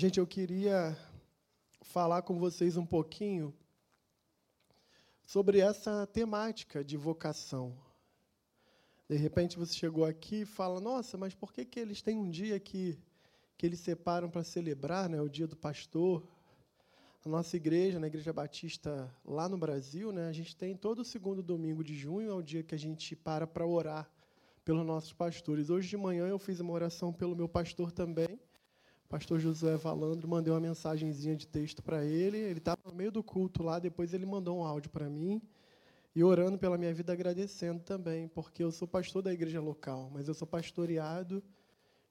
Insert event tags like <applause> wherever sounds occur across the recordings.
Gente, eu queria falar com vocês um pouquinho sobre essa temática de vocação. De repente você chegou aqui e fala: Nossa, mas por que, que eles têm um dia que, que eles separam para celebrar né, o dia do pastor? A nossa igreja, na Igreja Batista lá no Brasil, né, a gente tem todo segundo domingo de junho, é o dia que a gente para para orar pelos nossos pastores. Hoje de manhã eu fiz uma oração pelo meu pastor também pastor José Valandro, mandei uma mensagenzinha de texto para ele. Ele estava no meio do culto lá, depois ele mandou um áudio para mim. E orando pela minha vida, agradecendo também, porque eu sou pastor da igreja local, mas eu sou pastoreado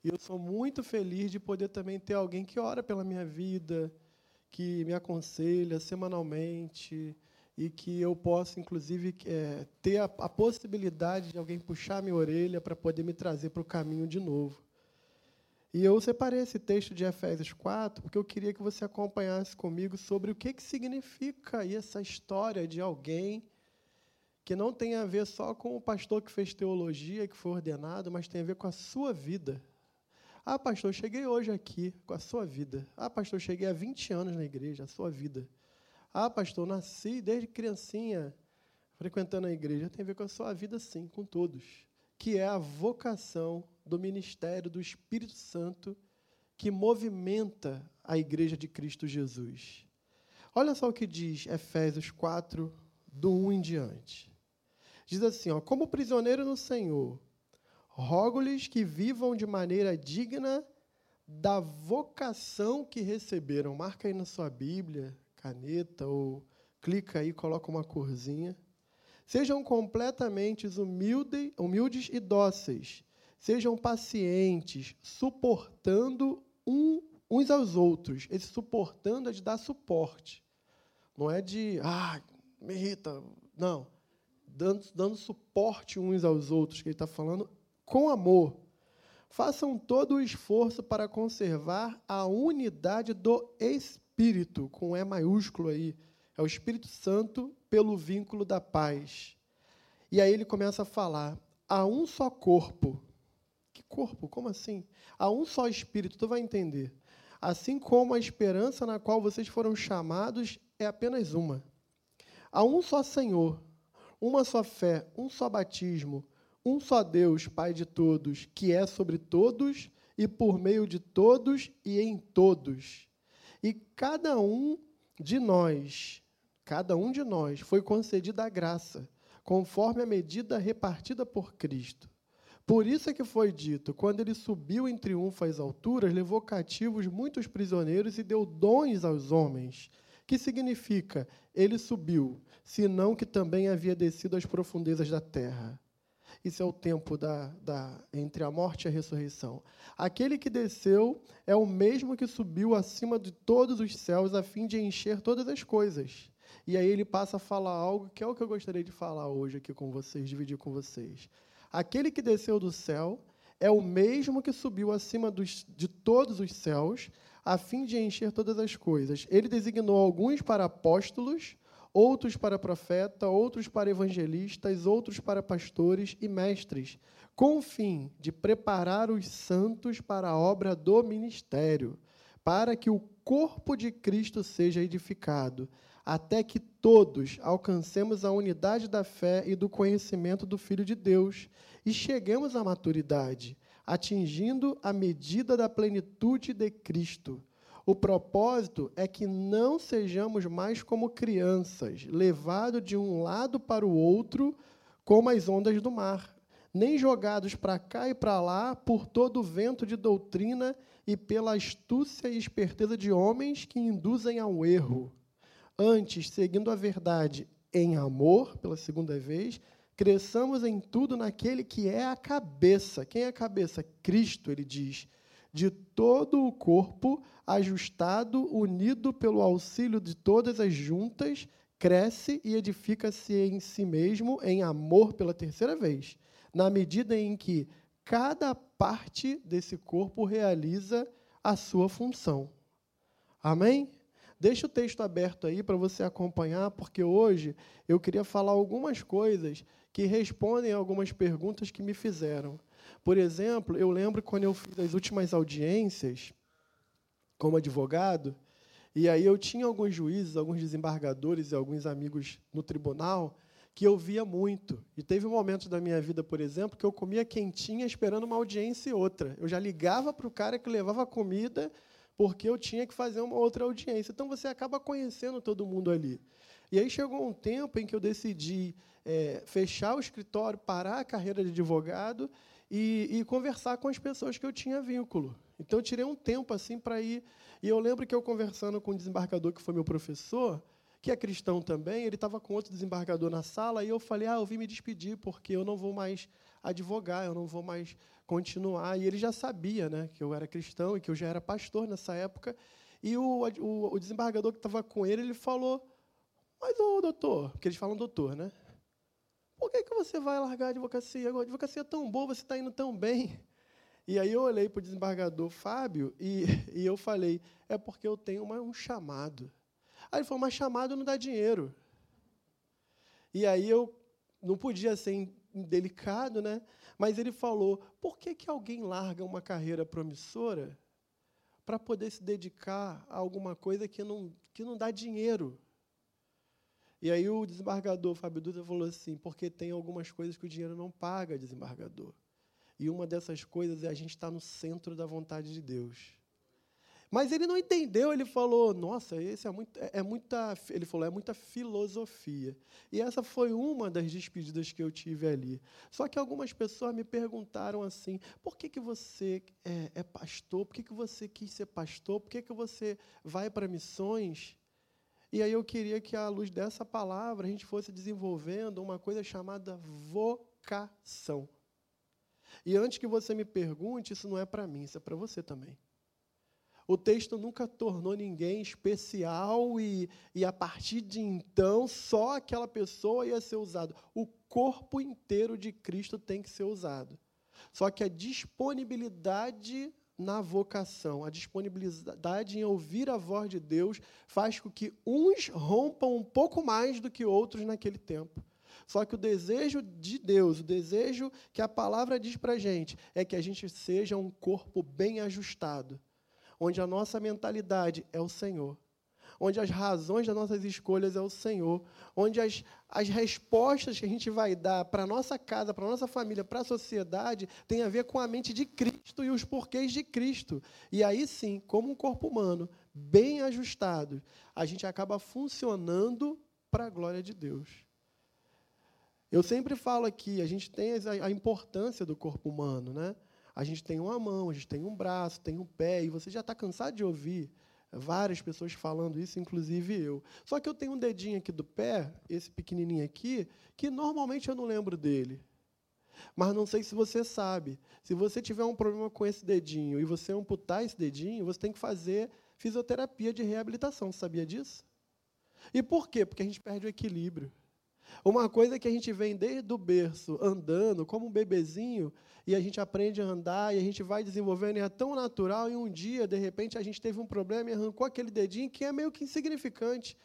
e eu sou muito feliz de poder também ter alguém que ora pela minha vida, que me aconselha semanalmente e que eu possa, inclusive, é, ter a, a possibilidade de alguém puxar minha orelha para poder me trazer para o caminho de novo. E eu separei esse texto de Efésios 4 porque eu queria que você acompanhasse comigo sobre o que, que significa essa história de alguém que não tem a ver só com o pastor que fez teologia, que foi ordenado, mas tem a ver com a sua vida. Ah, pastor, cheguei hoje aqui com a sua vida. Ah, pastor, cheguei há 20 anos na igreja, a sua vida. Ah, pastor, nasci desde criancinha frequentando a igreja. Tem a ver com a sua vida, sim, com todos. Que é a vocação do ministério do Espírito Santo que movimenta a igreja de Cristo Jesus. Olha só o que diz Efésios 4, do 1 em diante. Diz assim: ó, Como prisioneiro no Senhor, rogo-lhes que vivam de maneira digna da vocação que receberam. Marca aí na sua Bíblia, caneta, ou clica aí, coloca uma corzinha. Sejam completamente humilde, humildes e dóceis Sejam pacientes, suportando um, uns aos outros. Esse suportando é de dar suporte. Não é de, ah, me irrita. Não. Dando, dando suporte uns aos outros, que ele está falando, com amor. Façam todo o esforço para conservar a unidade do Espírito, com E maiúsculo aí. É o Espírito Santo pelo vínculo da paz. E aí ele começa a falar: há um só corpo que corpo? Como assim? Há um só Espírito, tu vai entender. Assim como a esperança na qual vocês foram chamados é apenas uma. Há um só Senhor, uma só fé, um só batismo, um só Deus, Pai de todos, que é sobre todos e por meio de todos e em todos. E cada um de nós, cada um de nós foi concedida a graça, conforme a medida repartida por Cristo. Por isso é que foi dito: quando ele subiu em triunfo às alturas, levou cativos muitos prisioneiros e deu dons aos homens. Que significa? Ele subiu, senão que também havia descido às profundezas da terra. Isso é o tempo da, da, entre a morte e a ressurreição. Aquele que desceu é o mesmo que subiu acima de todos os céus a fim de encher todas as coisas. E aí ele passa a falar algo que é o que eu gostaria de falar hoje aqui com vocês, dividir com vocês. Aquele que desceu do céu é o mesmo que subiu acima dos, de todos os céus, a fim de encher todas as coisas. Ele designou alguns para apóstolos, outros para profeta, outros para evangelistas, outros para pastores e mestres, com o fim de preparar os santos para a obra do ministério, para que o corpo de Cristo seja edificado, até que todos alcancemos a unidade da fé e do conhecimento do Filho de Deus e cheguemos à maturidade, atingindo a medida da plenitude de Cristo. O propósito é que não sejamos mais como crianças, levados de um lado para o outro, como as ondas do mar, nem jogados para cá e para lá por todo o vento de doutrina e pela astúcia e esperteza de homens que induzem ao erro Antes, seguindo a verdade em amor, pela segunda vez, cresçamos em tudo naquele que é a cabeça. Quem é a cabeça? Cristo, ele diz. de todo o corpo, ajustado, unido pelo auxílio de todas as juntas, cresce e edifica-se em si mesmo em amor pela terceira vez, na medida em que cada parte desse corpo realiza a sua função. Amém? Deixa o texto aberto aí para você acompanhar, porque hoje eu queria falar algumas coisas que respondem algumas perguntas que me fizeram. Por exemplo, eu lembro quando eu fiz as últimas audiências como advogado, e aí eu tinha alguns juízes, alguns desembargadores e alguns amigos no tribunal que eu via muito. E teve um momento da minha vida, por exemplo, que eu comia quentinha esperando uma audiência e outra. Eu já ligava para o cara que levava comida porque eu tinha que fazer uma outra audiência. Então você acaba conhecendo todo mundo ali. E aí chegou um tempo em que eu decidi é, fechar o escritório, parar a carreira de advogado e, e, conversar com as pessoas que eu tinha vínculo. Então eu tirei um tempo assim para ir. E eu lembro que eu conversando com um desembargador que foi meu professor, que é cristão também, ele estava com outro desembargador na sala e eu falei: "Ah, eu vim me despedir porque eu não vou mais advogar, eu não vou mais continuar". E ele já sabia, né, que eu era cristão e que eu já era pastor nessa época. E o, o, o desembargador que estava com ele, ele falou: "Mas o doutor, porque eles falam doutor, né? Por que, que você vai largar a advocacia? A advocacia é tão boa, você está indo tão bem. E aí eu olhei para o desembargador Fábio e, <laughs> e eu falei, é porque eu tenho uma, um chamado. Aí ele falou, mas chamado não dá dinheiro. E aí eu não podia ser indelicado, né? Mas ele falou, por que, que alguém larga uma carreira promissora para poder se dedicar a alguma coisa que não, que não dá dinheiro? E aí o desembargador Fábio Dutra falou assim, porque tem algumas coisas que o dinheiro não paga, desembargador. E uma dessas coisas é a gente estar no centro da vontade de Deus. Mas ele não entendeu, ele falou, nossa, esse é, muito, é, é, muita, ele falou, é muita filosofia. E essa foi uma das despedidas que eu tive ali. Só que algumas pessoas me perguntaram assim, por que, que você é, é pastor? Por que, que você quis ser pastor? Por que, que você vai para missões? E aí eu queria que, à luz dessa palavra, a gente fosse desenvolvendo uma coisa chamada vocação. E antes que você me pergunte, isso não é para mim, isso é para você também. O texto nunca tornou ninguém especial e, e a partir de então só aquela pessoa ia ser usado. O corpo inteiro de Cristo tem que ser usado. Só que a disponibilidade na vocação, a disponibilidade em ouvir a voz de Deus faz com que uns rompam um pouco mais do que outros naquele tempo. Só que o desejo de Deus, o desejo que a palavra diz para a gente, é que a gente seja um corpo bem ajustado, onde a nossa mentalidade é o Senhor, onde as razões das nossas escolhas é o Senhor, onde as, as respostas que a gente vai dar para a nossa casa, para a nossa família, para a sociedade, tem a ver com a mente de Cristo e os porquês de Cristo. E aí sim, como um corpo humano bem ajustado, a gente acaba funcionando para a glória de Deus. Eu sempre falo aqui, a gente tem a importância do corpo humano, né? A gente tem uma mão, a gente tem um braço, tem um pé, e você já está cansado de ouvir Várias pessoas falando isso, inclusive eu. Só que eu tenho um dedinho aqui do pé, esse pequenininho aqui, que normalmente eu não lembro dele. Mas não sei se você sabe. Se você tiver um problema com esse dedinho e você amputar esse dedinho, você tem que fazer fisioterapia de reabilitação. Você sabia disso? E por quê? Porque a gente perde o equilíbrio. Uma coisa que a gente vem desde o berço andando, como um bebezinho, e a gente aprende a andar, e a gente vai desenvolvendo, e é tão natural, e um dia, de repente, a gente teve um problema e arrancou aquele dedinho que é meio que insignificante.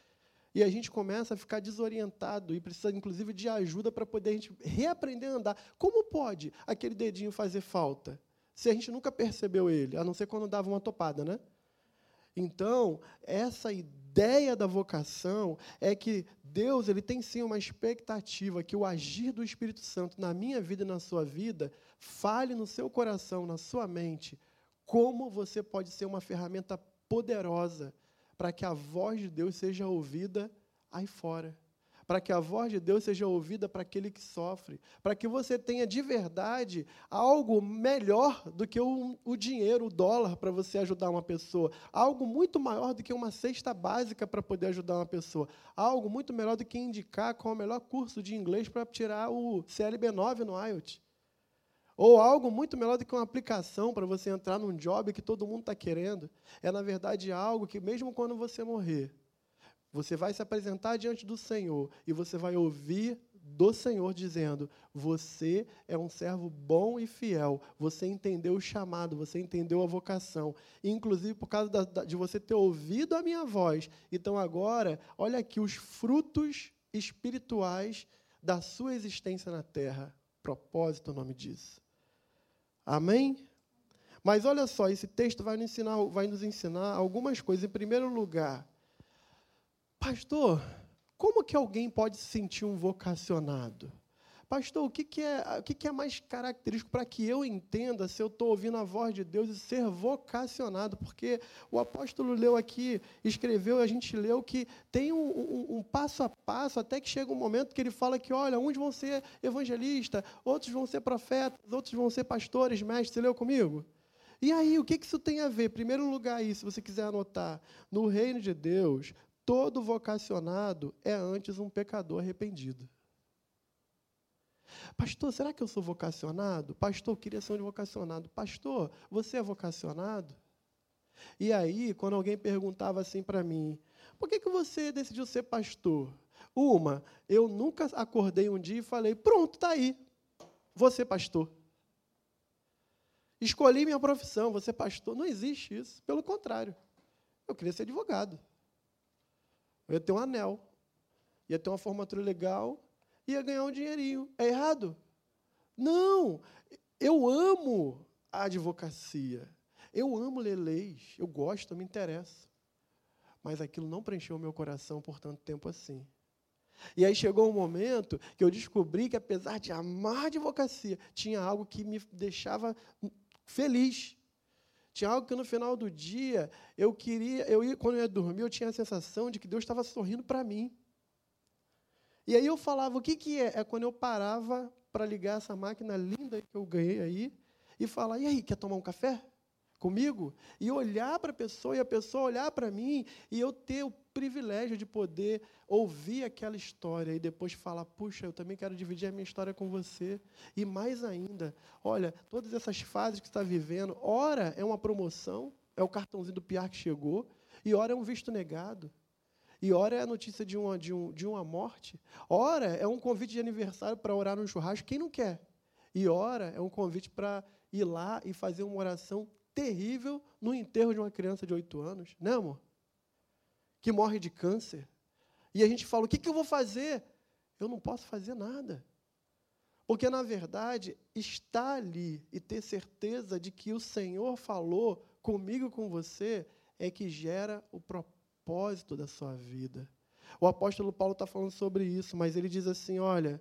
E a gente começa a ficar desorientado e precisa, inclusive, de ajuda para poder a gente reaprender a andar. Como pode aquele dedinho fazer falta? Se a gente nunca percebeu ele, a não ser quando dava uma topada, né? Então, essa ideia da vocação é que Deus ele tem sim uma expectativa que o agir do Espírito Santo na minha vida e na sua vida fale no seu coração, na sua mente, como você pode ser uma ferramenta poderosa para que a voz de Deus seja ouvida aí fora para que a voz de Deus seja ouvida para aquele que sofre, para que você tenha de verdade algo melhor do que o, o dinheiro, o dólar, para você ajudar uma pessoa, algo muito maior do que uma cesta básica para poder ajudar uma pessoa, algo muito melhor do que indicar qual é o melhor curso de inglês para tirar o CLB9 no IELTS. Ou algo muito melhor do que uma aplicação para você entrar num job que todo mundo está querendo. É, na verdade, algo que, mesmo quando você morrer, você vai se apresentar diante do Senhor e você vai ouvir do Senhor dizendo: Você é um servo bom e fiel. Você entendeu o chamado, você entendeu a vocação. inclusive, por causa da, de você ter ouvido a minha voz. Então, agora, olha aqui os frutos espirituais da sua existência na terra. Propósito, o nome disso. Amém? Mas olha só, esse texto vai nos ensinar, vai nos ensinar algumas coisas. Em primeiro lugar, pastor, como que alguém pode se sentir um vocacionado? Pastor, o que, que, é, o que, que é mais característico para que eu entenda se eu estou ouvindo a voz de Deus e ser vocacionado? Porque o apóstolo leu aqui, escreveu, a gente leu que tem um, um, um, passo a passo, até que chega um momento que ele fala que, olha, uns vão ser evangelistas, outros vão ser profetas, outros vão ser pastores, mestres. Você leu comigo? E aí, o que, que isso tem a ver? Primeiro lugar, aí, se você quiser anotar, no reino de Deus, Todo vocacionado é antes um pecador arrependido. Pastor, será que eu sou vocacionado? Pastor, eu queria ser um vocacionado. Pastor, você é vocacionado? E aí, quando alguém perguntava assim para mim, por que, que você decidiu ser pastor? Uma, eu nunca acordei um dia e falei, pronto, está aí, você pastor. Escolhi minha profissão, você pastor. Não existe isso. Pelo contrário, eu queria ser advogado. Eu ia ter um anel, ia ter uma formatura legal, ia ganhar um dinheirinho. É errado? Não! Eu amo a advocacia. Eu amo ler leis. Eu gosto, me interessa. Mas aquilo não preencheu o meu coração por tanto tempo assim. E aí chegou um momento que eu descobri que, apesar de amar a advocacia, tinha algo que me deixava feliz. Tinha algo que no final do dia eu queria, eu ia, quando eu ia dormir, eu tinha a sensação de que Deus estava sorrindo para mim. E aí eu falava, o que, que é? É quando eu parava para ligar essa máquina linda que eu ganhei aí e falar, e aí, quer tomar um café? Comigo e olhar para a pessoa e a pessoa olhar para mim e eu ter o privilégio de poder ouvir aquela história e depois falar, puxa, eu também quero dividir a minha história com você. E mais ainda, olha, todas essas fases que está vivendo, ora é uma promoção, é o cartãozinho do piar que chegou, e ora é um visto negado. E ora é a notícia de uma, de, um, de uma morte. Ora é um convite de aniversário para orar no churrasco, quem não quer? E ora é um convite para ir lá e fazer uma oração terrível no enterro de uma criança de oito anos, né, amor? Que morre de câncer. E a gente fala: o que, que eu vou fazer? Eu não posso fazer nada. Porque, na verdade, estar ali e ter certeza de que o Senhor falou comigo com você é que gera o propósito da sua vida. O apóstolo Paulo está falando sobre isso, mas ele diz assim: olha,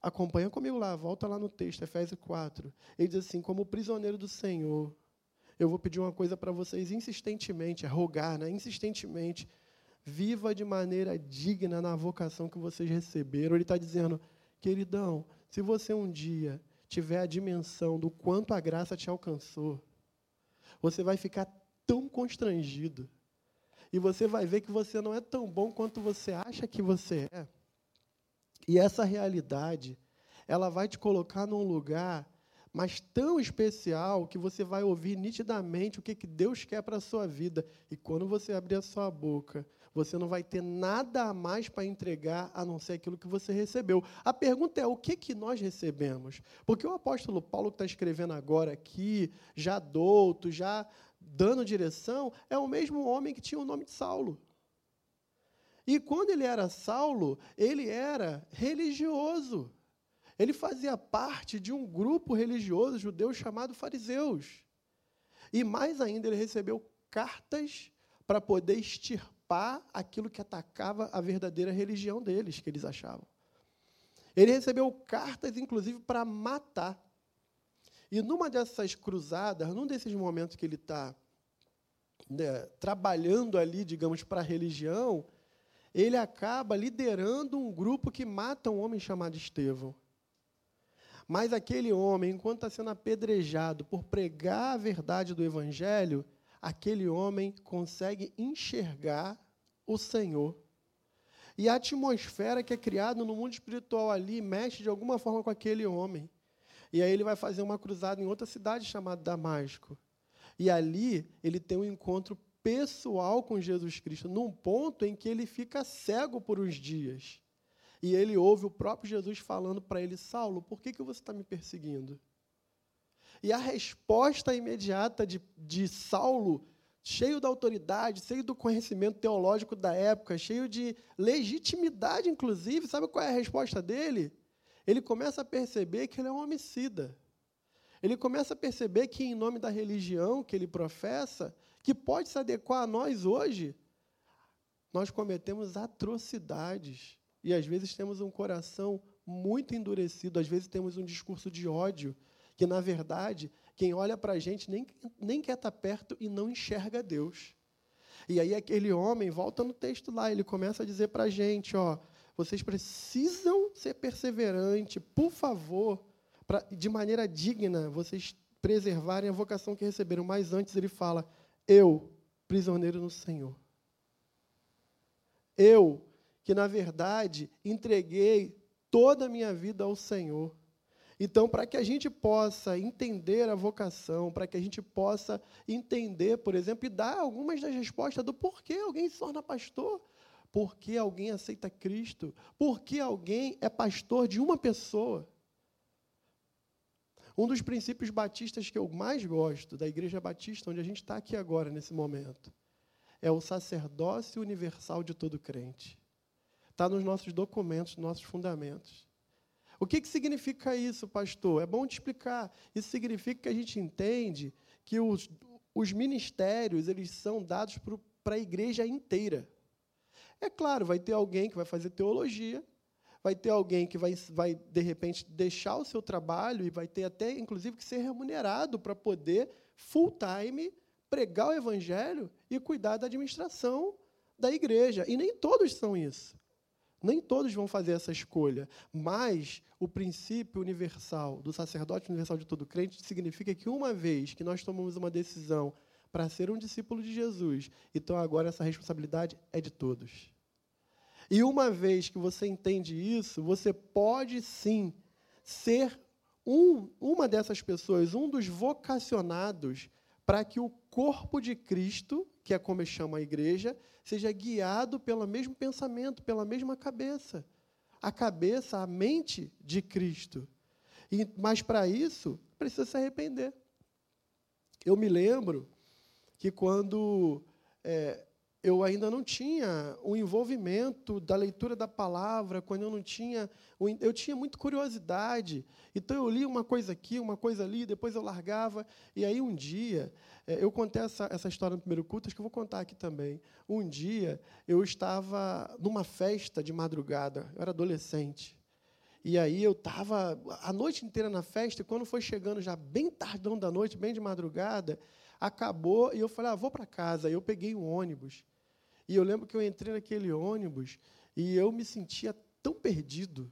acompanha comigo lá, volta lá no texto, Efésios 4. Ele diz assim: como prisioneiro do Senhor, eu vou pedir uma coisa para vocês insistentemente, é rogar, né? insistentemente. Viva de maneira digna na vocação que vocês receberam. Ele está dizendo, queridão, se você um dia tiver a dimensão do quanto a graça te alcançou, você vai ficar tão constrangido. E você vai ver que você não é tão bom quanto você acha que você é. E essa realidade, ela vai te colocar num lugar mas tão especial que você vai ouvir nitidamente o que, que Deus quer para a sua vida. E quando você abrir a sua boca, você não vai ter nada a mais para entregar a não ser aquilo que você recebeu. A pergunta é: o que, que nós recebemos? Porque o apóstolo Paulo que está escrevendo agora aqui, já douto, já dando direção, é o mesmo homem que tinha o nome de Saulo. E quando ele era Saulo, ele era religioso. Ele fazia parte de um grupo religioso judeu chamado fariseus. E mais ainda, ele recebeu cartas para poder extirpar aquilo que atacava a verdadeira religião deles, que eles achavam. Ele recebeu cartas, inclusive, para matar. E numa dessas cruzadas, num desses momentos que ele está né, trabalhando ali, digamos, para a religião, ele acaba liderando um grupo que mata um homem chamado Estevão. Mas aquele homem, enquanto está sendo apedrejado por pregar a verdade do Evangelho, aquele homem consegue enxergar o Senhor. E a atmosfera que é criada no mundo espiritual ali mexe de alguma forma com aquele homem. E aí ele vai fazer uma cruzada em outra cidade chamada Damasco. E ali ele tem um encontro pessoal com Jesus Cristo, num ponto em que ele fica cego por uns dias. E ele ouve o próprio Jesus falando para ele: Saulo, por que, que você está me perseguindo? E a resposta imediata de, de Saulo, cheio da autoridade, cheio do conhecimento teológico da época, cheio de legitimidade, inclusive, sabe qual é a resposta dele? Ele começa a perceber que ele é um homicida. Ele começa a perceber que, em nome da religião que ele professa, que pode se adequar a nós hoje, nós cometemos atrocidades. E às vezes temos um coração muito endurecido, às vezes temos um discurso de ódio, que na verdade, quem olha para a gente nem, nem quer estar tá perto e não enxerga Deus. E aí aquele homem, volta no texto lá, ele começa a dizer para a gente, ó, vocês precisam ser perseverantes, por favor, pra, de maneira digna, vocês preservarem a vocação que receberam. Mas antes ele fala, eu, prisioneiro no Senhor. Eu, que na verdade entreguei toda a minha vida ao Senhor. Então, para que a gente possa entender a vocação, para que a gente possa entender, por exemplo, e dar algumas das respostas do porquê alguém se torna pastor, porquê alguém aceita Cristo, porquê alguém é pastor de uma pessoa. Um dos princípios batistas que eu mais gosto, da Igreja Batista, onde a gente está aqui agora, nesse momento, é o sacerdócio universal de todo crente. Está nos nossos documentos, nos nossos fundamentos. O que, que significa isso, pastor? É bom te explicar. Isso significa que a gente entende que os, os ministérios eles são dados para a igreja inteira. É claro, vai ter alguém que vai fazer teologia, vai ter alguém que vai, vai, de repente, deixar o seu trabalho e vai ter até, inclusive, que ser remunerado para poder, full time, pregar o evangelho e cuidar da administração da igreja. E nem todos são isso. Nem todos vão fazer essa escolha, mas o princípio universal do sacerdote universal de todo crente significa que uma vez que nós tomamos uma decisão para ser um discípulo de Jesus, então agora essa responsabilidade é de todos. E uma vez que você entende isso, você pode sim ser um, uma dessas pessoas, um dos vocacionados para que o corpo de Cristo, que é como eu chamo a igreja, seja guiado pelo mesmo pensamento, pela mesma cabeça. A cabeça, a mente de Cristo. E, mas para isso, precisa se arrepender. Eu me lembro que quando é, eu ainda não tinha o envolvimento da leitura da palavra, quando eu não tinha, eu tinha muita curiosidade. Então eu li uma coisa aqui, uma coisa ali, depois eu largava. E aí um dia, é, eu contei essa, essa história no primeiro culto, acho que eu vou contar aqui também. Um dia eu estava numa festa de madrugada, eu era adolescente. E aí eu estava a noite inteira na festa, e quando foi chegando já bem tardão da noite, bem de madrugada, acabou, e eu falei, ah, vou para casa. Aí eu peguei um ônibus. E eu lembro que eu entrei naquele ônibus e eu me sentia tão perdido.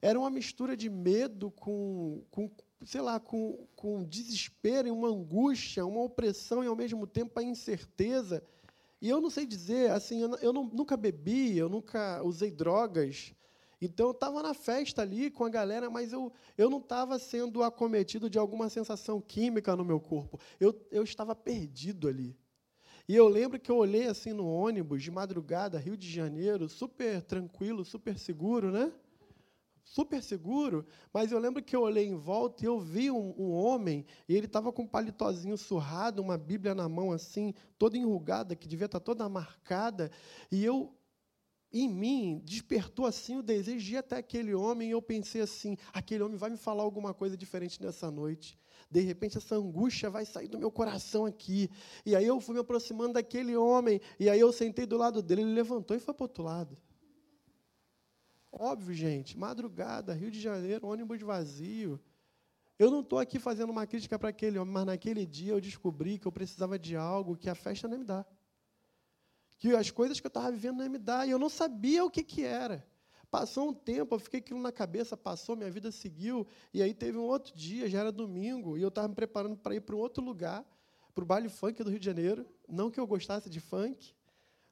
Era uma mistura de medo com, com sei lá, com, com desespero e uma angústia, uma opressão e, ao mesmo tempo, a incerteza. E eu não sei dizer, assim, eu, eu não, nunca bebi, eu nunca usei drogas. Então, eu estava na festa ali com a galera, mas eu, eu não estava sendo acometido de alguma sensação química no meu corpo. Eu, eu estava perdido ali. E eu lembro que eu olhei assim no ônibus de madrugada, Rio de Janeiro, super tranquilo, super seguro, né? Super seguro, mas eu lembro que eu olhei em volta e eu vi um, um homem, e ele estava com um palitozinho surrado, uma Bíblia na mão assim, toda enrugada, que devia estar tá toda marcada, e eu em mim despertou assim o desejo de ir até aquele homem, e eu pensei assim: aquele homem vai me falar alguma coisa diferente nessa noite de repente essa angústia vai sair do meu coração aqui. E aí eu fui me aproximando daquele homem, e aí eu sentei do lado dele, ele levantou e foi para o outro lado. Óbvio, gente, madrugada, Rio de Janeiro, ônibus vazio. Eu não estou aqui fazendo uma crítica para aquele homem, mas naquele dia eu descobri que eu precisava de algo que a festa não me dá. Que as coisas que eu estava vivendo não me dá, e eu não sabia o que, que era. Passou um tempo, eu fiquei aquilo na cabeça, passou, minha vida seguiu. E aí teve um outro dia, já era domingo, e eu estava me preparando para ir para um outro lugar, para o baile funk do Rio de Janeiro. Não que eu gostasse de funk,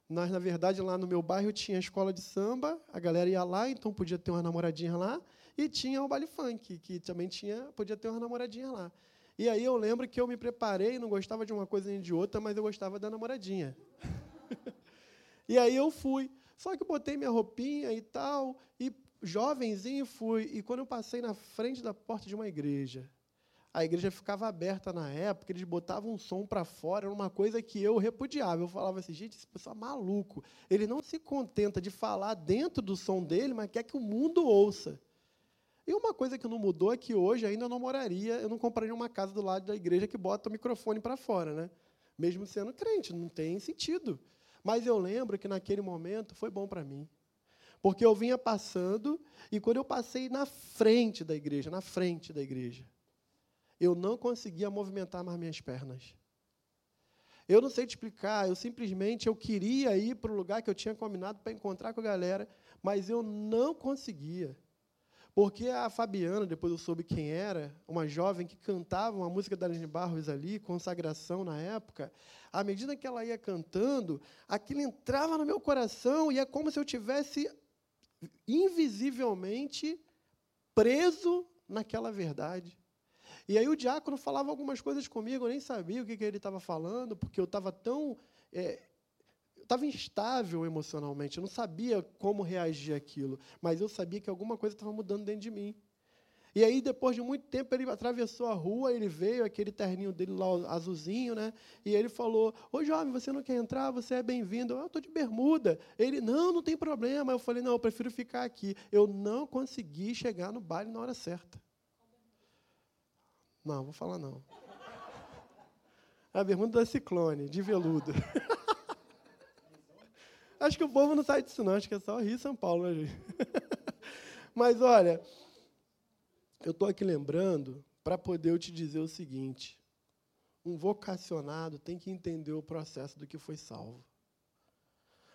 mas, na verdade, lá no meu bairro tinha escola de samba, a galera ia lá, então podia ter uma namoradinha lá. e tinha o baile funk, que também tinha, podia ter uma namoradinha lá. E aí eu lembro que eu me preparei, não gostava de uma coisa nem de outra, mas eu gostava da namoradinha. <laughs> e aí eu fui. Só que botei minha roupinha e tal, e jovenzinho fui. E quando eu passei na frente da porta de uma igreja, a igreja ficava aberta na época, eles botavam um som para fora, era uma coisa que eu repudiava. Eu falava assim, gente, esse pessoal é maluco. Ele não se contenta de falar dentro do som dele, mas quer que o mundo ouça. E uma coisa que não mudou é que hoje ainda eu não moraria, eu não compraria uma casa do lado da igreja que bota o microfone para fora, né? Mesmo sendo crente, não tem sentido. Mas eu lembro que naquele momento foi bom para mim. Porque eu vinha passando e quando eu passei na frente da igreja, na frente da igreja, eu não conseguia movimentar mais minhas pernas. Eu não sei te explicar, eu simplesmente eu queria ir para o lugar que eu tinha combinado para encontrar com a galera, mas eu não conseguia. Porque a Fabiana, depois eu soube quem era, uma jovem que cantava uma música da Aline Barros ali, consagração na época, à medida que ela ia cantando, aquilo entrava no meu coração e é como se eu tivesse invisivelmente preso naquela verdade. E aí o diácono falava algumas coisas comigo, eu nem sabia o que, que ele estava falando, porque eu estava tão. É, estava instável emocionalmente, eu não sabia como reagir àquilo, mas eu sabia que alguma coisa estava mudando dentro de mim. E aí, depois de muito tempo, ele atravessou a rua, ele veio, aquele terninho dele lá, azulzinho, né? E ele falou: Ô jovem, você não quer entrar? Você é bem-vindo. Eu estou de bermuda. Ele: Não, não tem problema. Eu falei: Não, eu prefiro ficar aqui. Eu não consegui chegar no baile na hora certa. Não, vou falar não. A bermuda da Ciclone, de veludo. <laughs> Acho que o povo não sai disso, não. Acho que é só Rio e São Paulo, né, gente? <laughs> Mas, olha, eu estou aqui lembrando para poder te dizer o seguinte: um vocacionado tem que entender o processo do que foi salvo.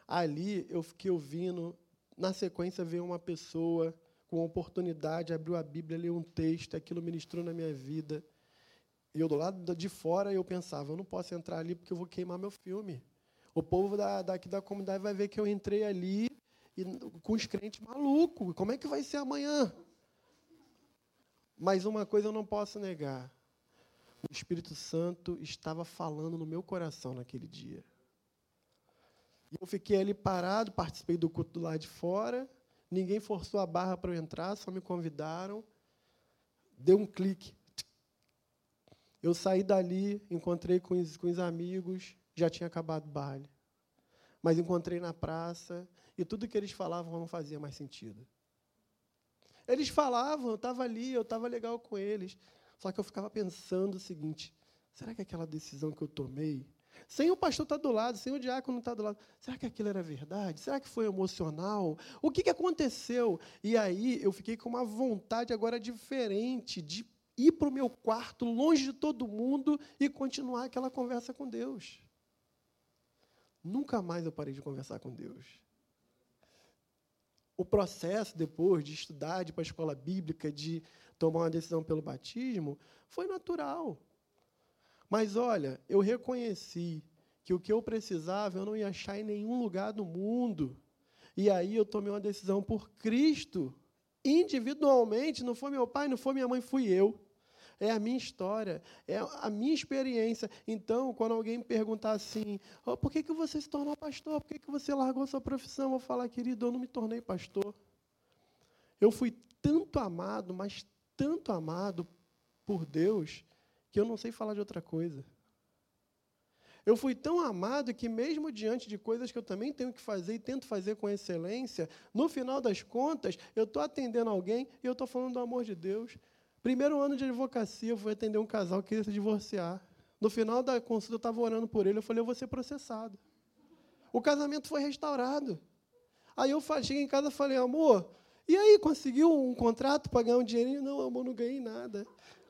Ali eu fiquei ouvindo, na sequência veio uma pessoa com oportunidade, abriu a Bíblia, leu um texto, aquilo ministrou na minha vida. E eu, do lado de fora, eu pensava, eu não posso entrar ali porque eu vou queimar meu filme. O povo da, daqui da comunidade vai ver que eu entrei ali e, com os crentes malucos. Como é que vai ser amanhã? Mas uma coisa eu não posso negar. O Espírito Santo estava falando no meu coração naquele dia. Eu fiquei ali parado, participei do culto do lado de fora, Ninguém forçou a barra para eu entrar, só me convidaram. Deu um clique. Eu saí dali, encontrei com os, com os amigos, já tinha acabado o baile. Mas encontrei na praça e tudo que eles falavam não fazia mais sentido. Eles falavam, eu estava ali, eu estava legal com eles. Só que eu ficava pensando o seguinte: será que aquela decisão que eu tomei sem o pastor estar tá do lado, sem o diácono estar tá do lado. Será que aquilo era verdade? Será que foi emocional? O que, que aconteceu? E aí eu fiquei com uma vontade agora diferente de ir para o meu quarto, longe de todo mundo, e continuar aquela conversa com Deus. Nunca mais eu parei de conversar com Deus. O processo depois de estudar, de ir para a escola bíblica, de tomar uma decisão pelo batismo, foi natural. Mas olha, eu reconheci que o que eu precisava eu não ia achar em nenhum lugar do mundo. E aí eu tomei uma decisão por Cristo, individualmente, não foi meu pai, não foi minha mãe, fui eu. É a minha história, é a minha experiência. Então, quando alguém me perguntar assim, oh, por que, que você se tornou pastor? Por que, que você largou sua profissão? Eu vou falar, querido, eu não me tornei pastor. Eu fui tanto amado, mas tanto amado por Deus, que eu não sei falar de outra coisa. Eu fui tão amado que, mesmo diante de coisas que eu também tenho que fazer e tento fazer com excelência, no final das contas, eu estou atendendo alguém e eu estou falando do amor de Deus. Primeiro ano de advocacia, eu fui atender um casal que queria se divorciar. No final da consulta, eu estava orando por ele, eu falei, eu vou ser processado. O casamento foi restaurado. Aí eu cheguei em casa e falei, amor, e aí, conseguiu um contrato para ganhar um dinheirinho? Não, amor, não ganhei nada.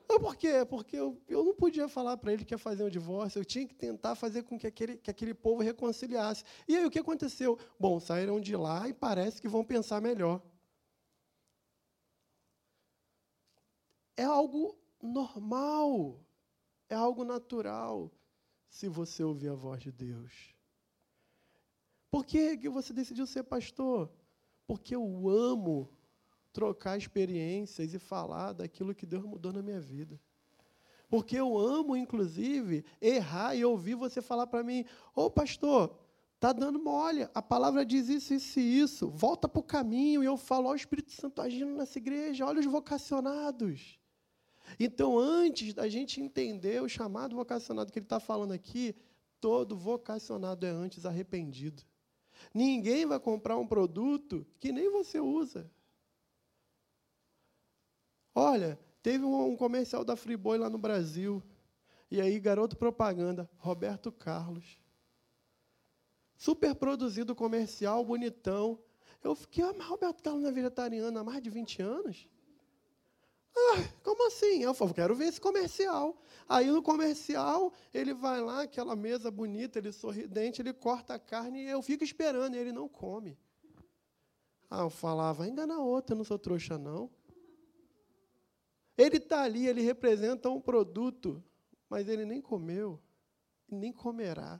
Não, por quê? Porque eu, eu não podia falar para ele que ia fazer um divórcio, eu tinha que tentar fazer com que aquele, que aquele povo reconciliasse. E aí o que aconteceu? Bom, saíram de lá e parece que vão pensar melhor. É algo normal, é algo natural, se você ouvir a voz de Deus. Por que, que você decidiu ser pastor? Porque eu amo trocar experiências e falar daquilo que Deus mudou na minha vida. Porque eu amo, inclusive, errar e ouvir você falar para mim: Ô oh, pastor, está dando mole, a palavra diz isso, isso e isso, volta para o caminho. E eu falo: Ó, oh, Espírito Santo agindo nessa igreja, olha os vocacionados. Então, antes da gente entender o chamado vocacionado que ele está falando aqui, todo vocacionado é antes arrependido. Ninguém vai comprar um produto que nem você usa. Olha, teve um, comercial da Friboi lá no Brasil. E aí, garoto propaganda, Roberto Carlos. Super produzido comercial, bonitão. Eu fiquei, ah, mas Roberto Carlos não é vegetariano há mais de 20 anos? Ah, como assim? Eu falo, quero ver esse comercial. Aí no comercial, ele vai lá, aquela mesa bonita, ele sorridente, ele corta a carne e eu fico esperando, e ele não come. Ah, eu falava, ainda na outra, não sou trouxa, não. Ele está ali, ele representa um produto, mas ele nem comeu, nem comerá.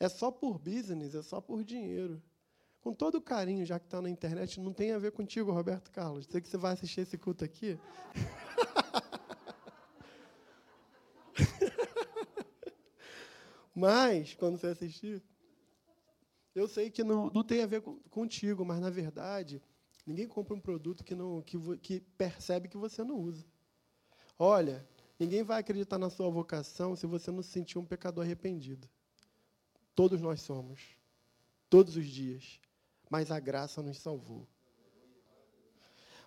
É só por business, é só por dinheiro. Com todo o carinho, já que está na internet, não tem a ver contigo, Roberto Carlos. Sei que você vai assistir esse culto aqui. <laughs> mas, quando você assistir, eu sei que não, não tem a ver contigo, mas, na verdade, ninguém compra um produto que, não, que, que percebe que você não usa. Olha, ninguém vai acreditar na sua vocação se você não se sentir um pecador arrependido. Todos nós somos, todos os dias, mas a graça nos salvou.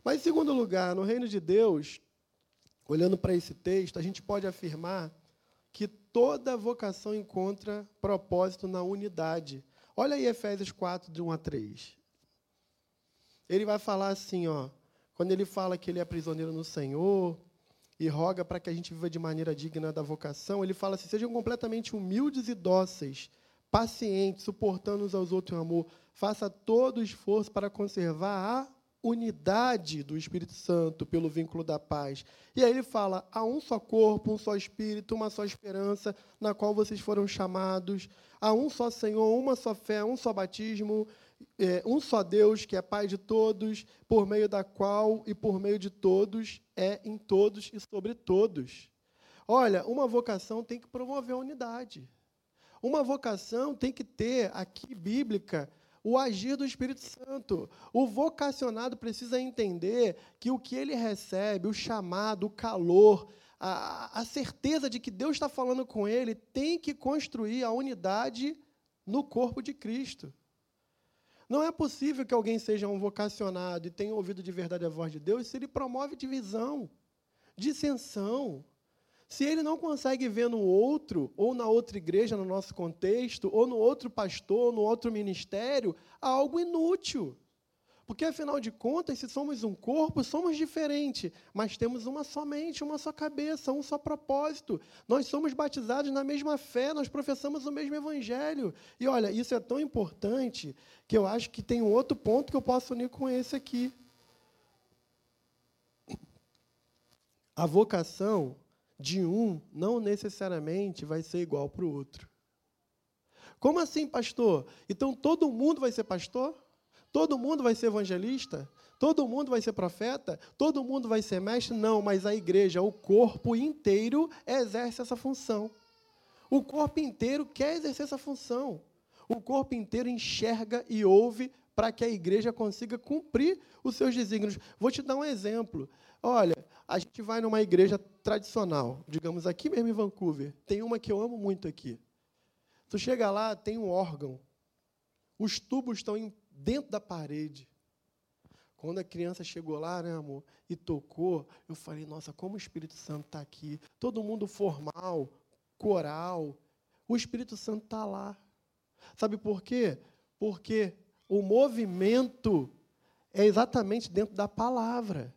Mas, em segundo lugar, no reino de Deus, olhando para esse texto, a gente pode afirmar que toda vocação encontra propósito na unidade. Olha aí Efésios 4, de 1 a 3. Ele vai falar assim, ó, quando ele fala que ele é prisioneiro no Senhor e roga para que a gente viva de maneira digna da vocação, ele fala assim: sejam completamente humildes e dóceis paciente, suportando uns aos outros em amor. Faça todo o esforço para conservar a unidade do Espírito Santo pelo vínculo da paz. E aí ele fala: há um só corpo, um só Espírito, uma só esperança, na qual vocês foram chamados. Há um só Senhor, uma só fé, um só batismo, é, um só Deus, que é Pai de todos, por meio da qual e por meio de todos é em todos e sobre todos. Olha, uma vocação tem que promover a unidade. Uma vocação tem que ter, aqui bíblica, o agir do Espírito Santo. O vocacionado precisa entender que o que ele recebe, o chamado, o calor, a, a certeza de que Deus está falando com ele, tem que construir a unidade no corpo de Cristo. Não é possível que alguém seja um vocacionado e tenha ouvido de verdade a voz de Deus se ele promove divisão, dissensão, se ele não consegue ver no outro, ou na outra igreja, no nosso contexto, ou no outro pastor, no outro ministério, algo inútil. Porque, afinal de contas, se somos um corpo, somos diferentes, mas temos uma só mente, uma só cabeça, um só propósito. Nós somos batizados na mesma fé, nós professamos o mesmo evangelho. E olha, isso é tão importante que eu acho que tem um outro ponto que eu posso unir com esse aqui. A vocação de um não necessariamente vai ser igual para o outro. Como assim, pastor? Então todo mundo vai ser pastor? Todo mundo vai ser evangelista? Todo mundo vai ser profeta? Todo mundo vai ser mestre? Não, mas a igreja, o corpo inteiro exerce essa função. O corpo inteiro quer exercer essa função. O corpo inteiro enxerga e ouve para que a igreja consiga cumprir os seus desígnios. Vou te dar um exemplo. Olha, a gente vai numa igreja tradicional, digamos aqui mesmo em Vancouver. Tem uma que eu amo muito aqui. Tu chega lá, tem um órgão. Os tubos estão dentro da parede. Quando a criança chegou lá, né, amor, e tocou, eu falei, nossa, como o Espírito Santo está aqui. Todo mundo formal, coral. O Espírito Santo está lá. Sabe por quê? Porque o movimento é exatamente dentro da palavra.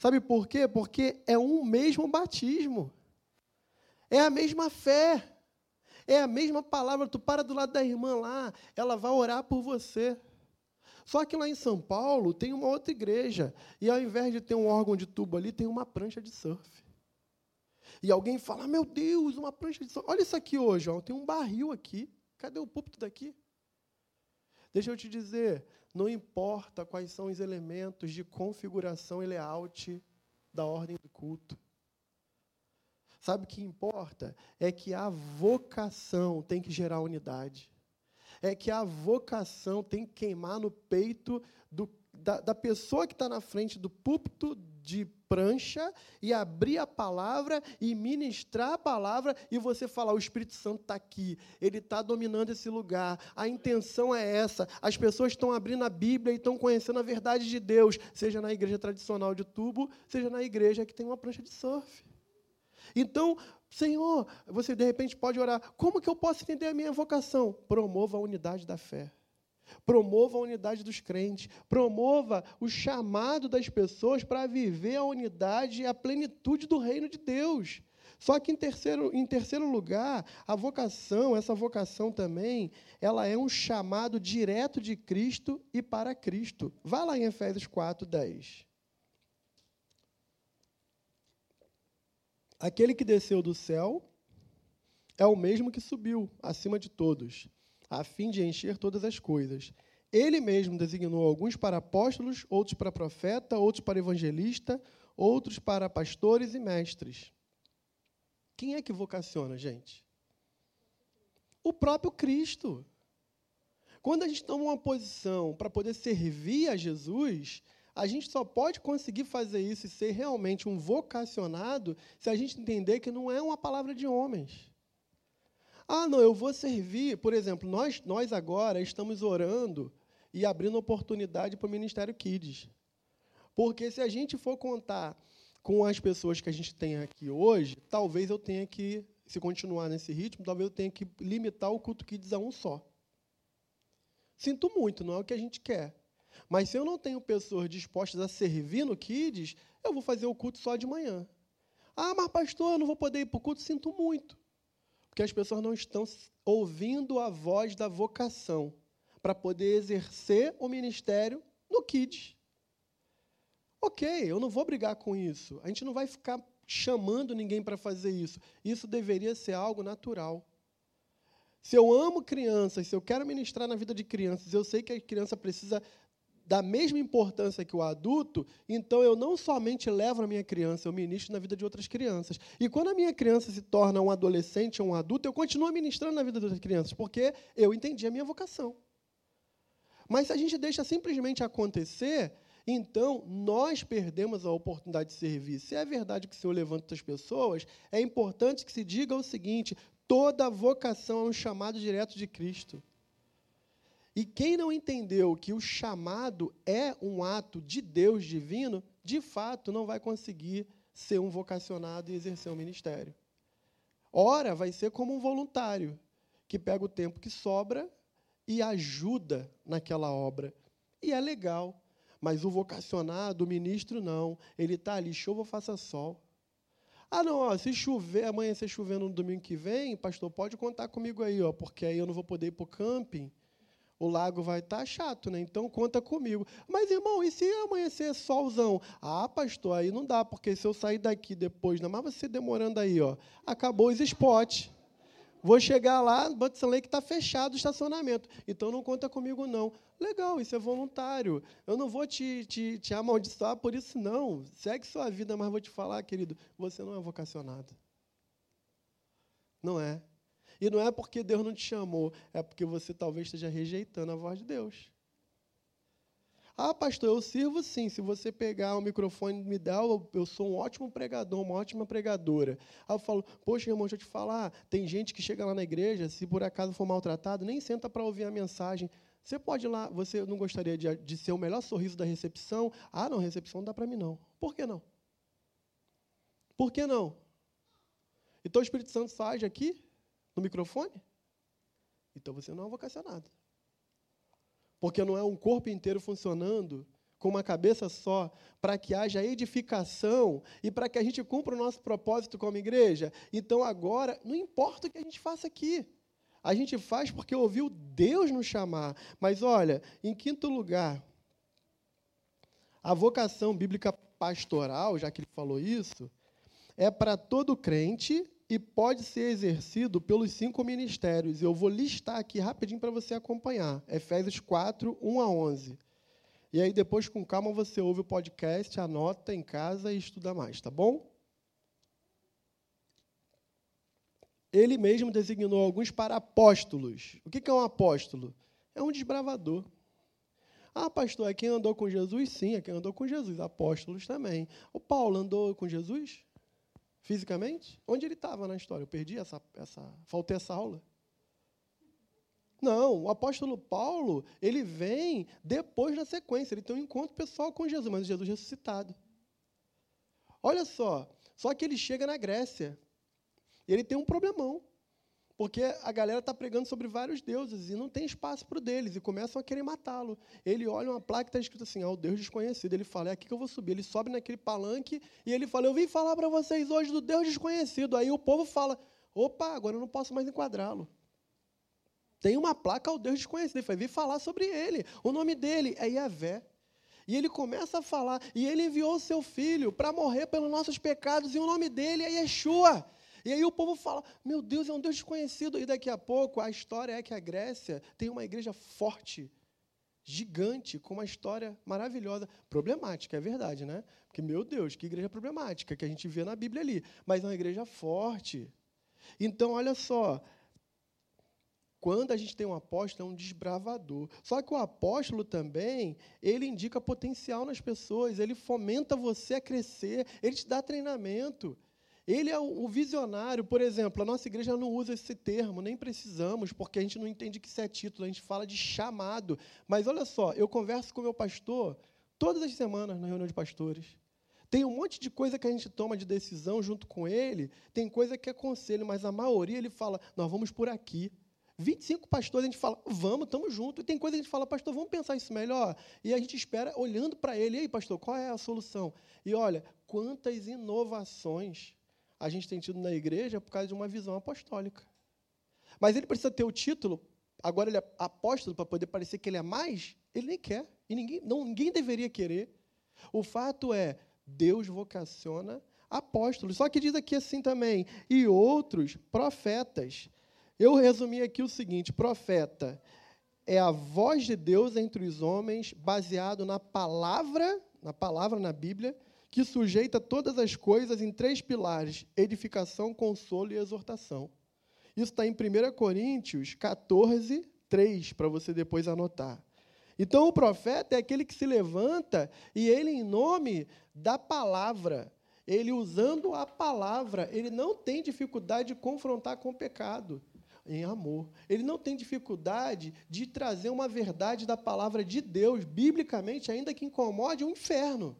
Sabe por quê? Porque é um mesmo batismo. É a mesma fé. É a mesma palavra. Tu para do lado da irmã lá, ela vai orar por você. Só que lá em São Paulo tem uma outra igreja. E ao invés de ter um órgão de tubo ali, tem uma prancha de surf. E alguém fala: Meu Deus, uma prancha de surf. Olha isso aqui hoje, ó, tem um barril aqui. Cadê o púlpito daqui? Deixa eu te dizer, não importa quais são os elementos de configuração e layout da ordem do culto. Sabe o que importa? É que a vocação tem que gerar unidade é que a vocação tem que queimar no peito do, da, da pessoa que está na frente do púlpito de prancha e abrir a palavra e ministrar a palavra e você falar: o Espírito Santo está aqui, ele está dominando esse lugar, a intenção é essa, as pessoas estão abrindo a Bíblia e estão conhecendo a verdade de Deus, seja na igreja tradicional de tubo, seja na igreja que tem uma prancha de surf. Então, Senhor, você de repente pode orar: como que eu posso entender a minha vocação? Promova a unidade da fé. Promova a unidade dos crentes, promova o chamado das pessoas para viver a unidade e a plenitude do reino de Deus. Só que em terceiro, em terceiro lugar, a vocação, essa vocação também, ela é um chamado direto de Cristo e para Cristo. Vá lá em Efésios 4, 10. Aquele que desceu do céu é o mesmo que subiu acima de todos, a fim de encher todas as coisas. Ele mesmo designou alguns para apóstolos, outros para profeta, outros para evangelista, outros para pastores e mestres. Quem é que vocaciona, gente? O próprio Cristo. Quando a gente toma uma posição para poder servir a Jesus, a gente só pode conseguir fazer isso e ser realmente um vocacionado se a gente entender que não é uma palavra de homens. Ah, não, eu vou servir. Por exemplo, nós, nós agora estamos orando e abrindo oportunidade para o Ministério Kids. Porque se a gente for contar com as pessoas que a gente tem aqui hoje, talvez eu tenha que, se continuar nesse ritmo, talvez eu tenha que limitar o culto Kids a um só. Sinto muito, não é o que a gente quer. Mas se eu não tenho pessoas dispostas a servir no Kids, eu vou fazer o culto só de manhã. Ah, mas pastor, eu não vou poder ir para o culto, sinto muito. Porque as pessoas não estão ouvindo a voz da vocação para poder exercer o ministério no Kids. Ok, eu não vou brigar com isso. A gente não vai ficar chamando ninguém para fazer isso. Isso deveria ser algo natural. Se eu amo crianças, se eu quero ministrar na vida de crianças, eu sei que a criança precisa da mesma importância que o adulto, então eu não somente levo a minha criança, eu ministro na vida de outras crianças. E quando a minha criança se torna um adolescente ou um adulto, eu continuo ministrando na vida das crianças, porque eu entendi a minha vocação. Mas se a gente deixa simplesmente acontecer, então nós perdemos a oportunidade de servir. Se é verdade que o Senhor levanta as pessoas, é importante que se diga o seguinte: toda vocação é um chamado direto de Cristo. E quem não entendeu que o chamado é um ato de Deus divino, de fato não vai conseguir ser um vocacionado e exercer um ministério. Ora, vai ser como um voluntário, que pega o tempo que sobra e ajuda naquela obra. E é legal. Mas o vocacionado, o ministro, não. Ele está ali, chova ou faça sol. Ah, não, ó, se chover, amanhecer chovendo no domingo que vem, pastor, pode contar comigo aí, ó, porque aí eu não vou poder ir para o camping o lago vai estar tá chato, né? Então conta comigo. Mas, irmão, e se amanhecer solzão? Ah, pastor, aí não dá, porque se eu sair daqui depois, não, mas você demorando aí, ó, acabou os spots. Vou chegar lá, Butson Lake está fechado o estacionamento. Então não conta comigo, não. Legal, isso é voluntário. Eu não vou te, te, te amaldiçoar por isso, não. Segue sua vida, mas vou te falar, querido, você não é vocacionado. Não é. E não é porque Deus não te chamou, é porque você talvez esteja rejeitando a voz de Deus. Ah, pastor, eu sirvo sim. Se você pegar o microfone e me dar, eu, sou um ótimo pregador, uma ótima pregadora. Aí eu falo, poxa, irmão, deixa eu te falar, tem gente que chega lá na igreja, se por acaso for maltratado, nem senta para ouvir a mensagem. Você pode ir lá, você não gostaria de, de ser o melhor sorriso da recepção? Ah, não, recepção não dá para mim, não. Por que não? Por que não? Então o Espírito Santo sai aqui, no microfone? Então você não é vocacionado. Porque não é um corpo inteiro funcionando com uma cabeça só, para que haja edificação e para que a gente cumpra o nosso propósito como igreja. Então agora, não importa o que a gente faça aqui. A gente faz porque ouviu Deus nos chamar. Mas olha, em quinto lugar, a vocação bíblica pastoral, já que ele falou isso, é para todo crente e pode ser exercido pelos cinco ministérios. Eu vou listar aqui rapidinho para você acompanhar. Efésios 4, 1 a 11. E aí, depois, com calma, você ouve o podcast, anota em casa e estuda mais, tá bom? Ele mesmo designou alguns para apóstolos. O que é um apóstolo? É um desbravador. Ah, pastor, é quem andou com Jesus? Sim, é quem andou com Jesus. Apóstolos também. O Paulo andou com Jesus? Fisicamente? Onde ele estava na história? Eu perdi essa, essa. Faltei essa aula. Não, o apóstolo Paulo, ele vem depois na sequência, ele tem um encontro pessoal com Jesus, mas Jesus ressuscitado. Olha só, só que ele chega na Grécia, e ele tem um problemão. Porque a galera está pregando sobre vários deuses e não tem espaço para o deles, e começam a querer matá-lo. Ele olha uma placa que está escrito assim, ao Deus desconhecido. Ele fala, é aqui que eu vou subir. Ele sobe naquele palanque e ele fala, eu vim falar para vocês hoje do Deus desconhecido. Aí o povo fala, opa, agora eu não posso mais enquadrá-lo. Tem uma placa ao Deus desconhecido. Ele fala, vim falar sobre ele. O nome dele é Yahvé. E ele começa a falar, e ele enviou o seu filho para morrer pelos nossos pecados, e o nome dele é Yeshua. E aí o povo fala: meu Deus, é um Deus desconhecido. E daqui a pouco a história é que a Grécia tem uma igreja forte, gigante, com uma história maravilhosa. Problemática, é verdade, né? Porque, meu Deus, que igreja problemática que a gente vê na Bíblia ali. Mas é uma igreja forte. Então, olha só. Quando a gente tem um apóstolo, é um desbravador. Só que o apóstolo também, ele indica potencial nas pessoas, ele fomenta você a crescer, ele te dá treinamento. Ele é o visionário, por exemplo, a nossa igreja não usa esse termo, nem precisamos, porque a gente não entende que isso é título, a gente fala de chamado. Mas olha só, eu converso com meu pastor todas as semanas na reunião de pastores. Tem um monte de coisa que a gente toma de decisão junto com ele, tem coisa que é conselho, mas a maioria ele fala, nós vamos por aqui. 25 pastores a gente fala, vamos, estamos juntos. E tem coisa que a gente fala, pastor, vamos pensar isso melhor. E a gente espera olhando para ele, e aí, pastor, qual é a solução? E olha, quantas inovações a gente tem tido na igreja por causa de uma visão apostólica. Mas ele precisa ter o título, agora ele é apóstolo para poder parecer que ele é mais, ele nem quer. E ninguém, não, ninguém deveria querer. O fato é, Deus vocaciona apóstolos. Só que diz aqui assim também, e outros profetas. Eu resumi aqui o seguinte: profeta é a voz de Deus entre os homens, baseado na palavra, na palavra na Bíblia, que sujeita todas as coisas em três pilares: edificação, consolo e exortação. Isso está em 1 Coríntios 14, 3, para você depois anotar. Então, o profeta é aquele que se levanta e ele, em nome da palavra, ele usando a palavra, ele não tem dificuldade de confrontar com o pecado em amor. Ele não tem dificuldade de trazer uma verdade da palavra de Deus, biblicamente, ainda que incomode o inferno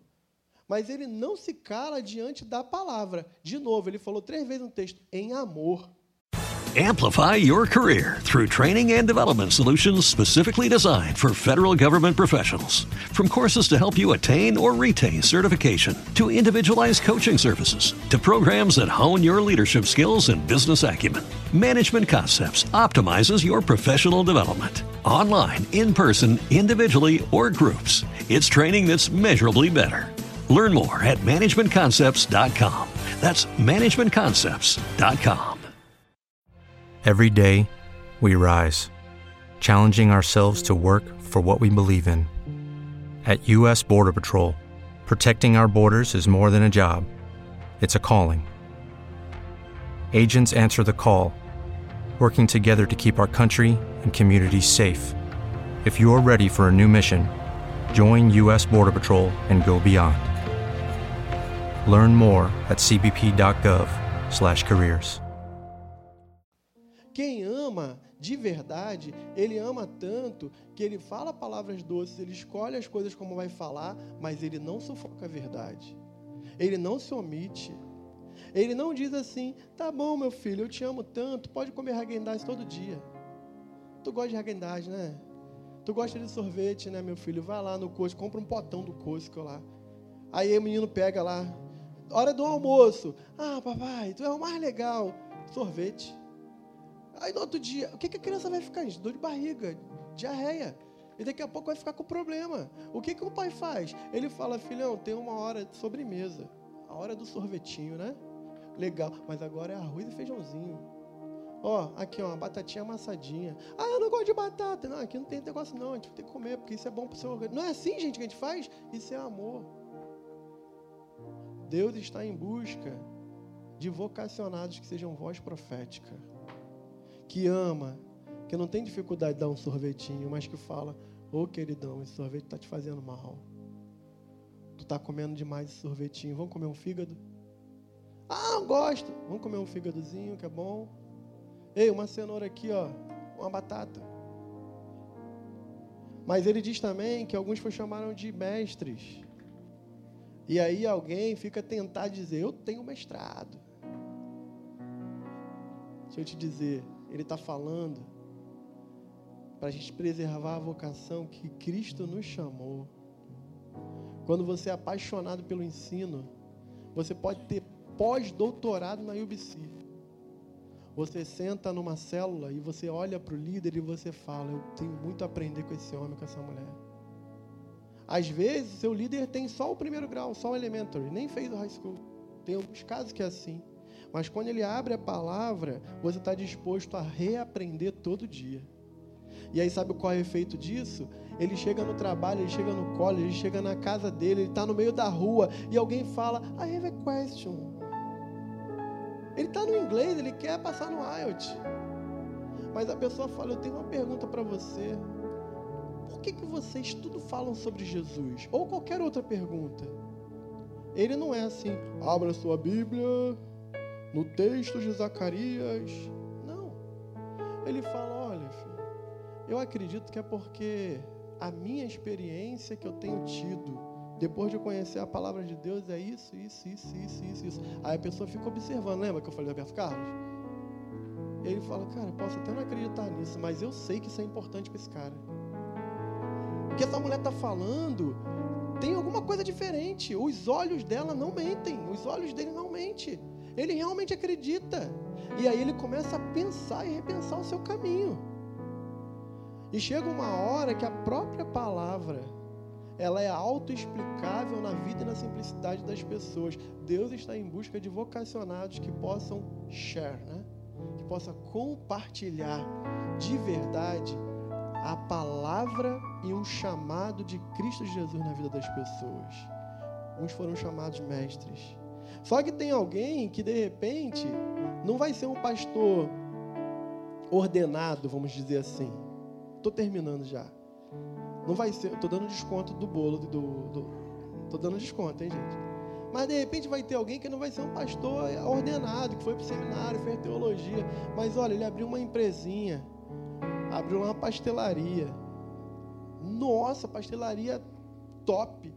mas ele não se cala diante da palavra. De novo, ele falou três vezes no texto, em amor. Amplify your career through training and development solutions specifically designed for federal government professionals. From courses to help you attain or retain certification, to individualized coaching services, to programs that hone your leadership skills and business acumen, Management Concepts optimizes your professional development. Online, in person, individually, or groups, it's training that's measurably better. Learn more at managementconcepts.com. That's managementconcepts.com. Every day, we rise, challenging ourselves to work for what we believe in. At U.S. Border Patrol, protecting our borders is more than a job, it's a calling. Agents answer the call, working together to keep our country and communities safe. If you're ready for a new mission, Join U.S. Border Patrol and go beyond. Learn more at cbp.gov/careers. Quem ama de verdade, ele ama tanto que ele fala palavras doces, ele escolhe as coisas como vai falar, mas ele não sufoca a verdade. Ele não se omite. Ele não diz assim: "Tá bom, meu filho, eu te amo tanto, pode comer Häagen-Dazs todo dia". Tu gosta de Häagen-Dazs, né? Tu gosta de sorvete, né, meu filho? Vai lá no Costco, compra um potão do Costco lá. Aí o menino pega lá, hora do almoço. Ah, papai, tu é o mais legal. Sorvete. Aí no outro dia, o que, que a criança vai ficar? Dor de barriga, diarreia. E daqui a pouco vai ficar com problema. O que, que o pai faz? Ele fala, filhão, tem uma hora de sobremesa. A hora do sorvetinho, né? Legal. Mas agora é arroz e feijãozinho. Ó, aqui, ó, uma batatinha amassadinha. Ah, eu não gosto de batata. Não, aqui não tem negócio não. A gente tem que comer, porque isso é bom para o seu organismo. Não é assim, gente, que a gente faz? Isso é amor. Deus está em busca de vocacionados que sejam voz profética. Que ama, que não tem dificuldade de dar um sorvetinho, mas que fala, ô oh, queridão, esse sorvete está te fazendo mal. Tu está comendo demais esse sorvetinho. Vamos comer um fígado? Ah, não gosto. Vamos comer um fígadozinho, que é bom. Ei, uma cenoura aqui, ó, uma batata. Mas ele diz também que alguns foi chamaram de mestres. E aí alguém fica tentar dizer, eu tenho mestrado. Deixa eu te dizer, ele está falando para a gente preservar a vocação que Cristo nos chamou. Quando você é apaixonado pelo ensino, você pode ter pós-doutorado na UBC. Você senta numa célula e você olha para o líder e você fala: Eu tenho muito a aprender com esse homem, com essa mulher. Às vezes, seu líder tem só o primeiro grau, só o elementary, nem fez o high school. Tem alguns casos que é assim. Mas quando ele abre a palavra, você está disposto a reaprender todo dia. E aí, sabe qual é o efeito disso? Ele chega no trabalho, ele chega no college, ele chega na casa dele, ele está no meio da rua e alguém fala: I have a question. Ele está no inglês, ele quer passar no IELTS. Mas a pessoa fala: Eu tenho uma pergunta para você. Que, que vocês tudo falam sobre Jesus? Ou qualquer outra pergunta. Ele não é assim, abra sua Bíblia no texto de Zacarias. Não. Ele fala: olha, filho, eu acredito que é porque a minha experiência que eu tenho tido depois de conhecer a palavra de Deus, é isso, isso, isso, isso, isso, isso. Aí a pessoa fica observando. Lembra que eu falei do Alberto Carlos? Ele fala, cara, posso até não acreditar nisso, mas eu sei que isso é importante para esse cara. Que essa mulher está falando tem alguma coisa diferente. Os olhos dela não mentem, os olhos dele não mentem. Ele realmente acredita. E aí ele começa a pensar e repensar o seu caminho. E chega uma hora que a própria palavra ela é autoexplicável na vida e na simplicidade das pessoas. Deus está em busca de vocacionados que possam share, né? que possam compartilhar de verdade a palavra e um chamado de Cristo Jesus na vida das pessoas. Uns foram chamados mestres. Só que tem alguém que de repente não vai ser um pastor ordenado, vamos dizer assim. Estou terminando já. Não vai ser, estou dando desconto do bolo do, tô dando desconto, hein, gente? Mas de repente vai ter alguém que não vai ser um pastor ordenado, que foi para o seminário, fez teologia. Mas olha, ele abriu uma empresinha, abriu uma pastelaria. Nossa, pastelaria top.